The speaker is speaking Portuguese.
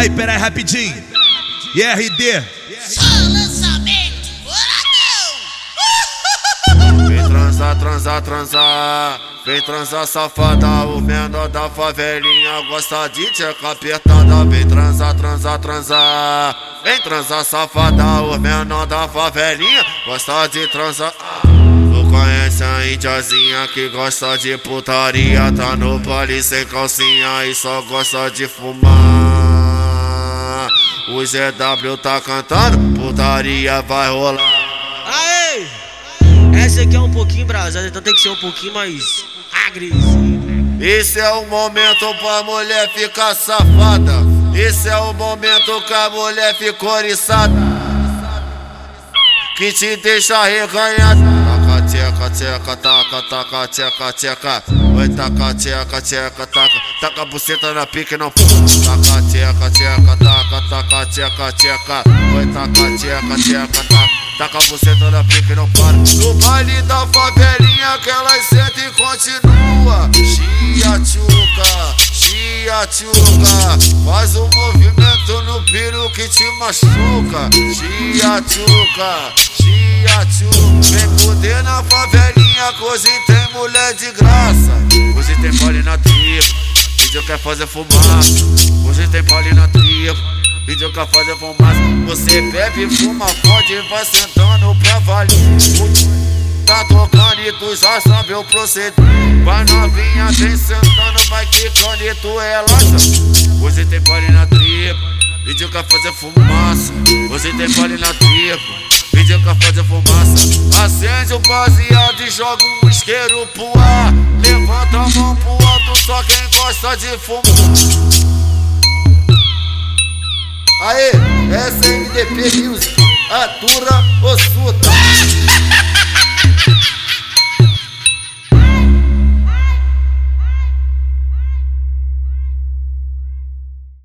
Aí, pera aí, rapidinho. E RD? Só lançamento, Vem transar, transar, transar. Vem transar safada, o menor da favelinha gosta de tcheca apertada. Vem transar, transar, transar. Vem transar safada, o menor da favelinha gosta de transar. Tu conhece a indiazinha que gosta de putaria? Tá no baile sem calcinha e só gosta de fumar. O GW tá cantando, putaria vai rolar. Aê! Essa aqui é um pouquinho brasada, então tem que ser um pouquinho mais agressivo. Esse é o momento pra mulher ficar safada. Esse é o momento que a mulher fica oriçada. Que te deixa reganhada. Taca, tcheca, tcheca, taca, taca, tcheca, tcheca. Oi, taca, tcheca, tcheca, taca. Taca a buceta na pique, não Taca, tcheca, tcheca, taca, taca, tcheca, tcheca. Oi, taca, tcheca, tcheca, taca. Taca a buceta na pique, não para. No baile da favelinha que elas sentem e continua. Chia, tchuca, chia, tchuca. Faz um movimento no piro que te machuca. Chia, tchuca, Vem poder na favelinha que hoje tem mulher de graça. Hoje tem baile na tribo. Vídeo quer fazer fumaça. Hoje tem baile na tribo. Vídeo quer fazer fumaça. Você bebe, fuma, fode vai sentando pra valer. Tá tocando e tu já sabe o proceder. Vai novinha, vem sentando, vai quicando e tu relaxa. Hoje tem baile na tribo. Vídeo quer fazer fumaça. Hoje tem baile na tribo. Fumaça. Acende o baseado e joga um isqueiro pro ar. Levanta a mão pro alto, só quem gosta de fumar. Aê, essa é MDP Music, atura o suta.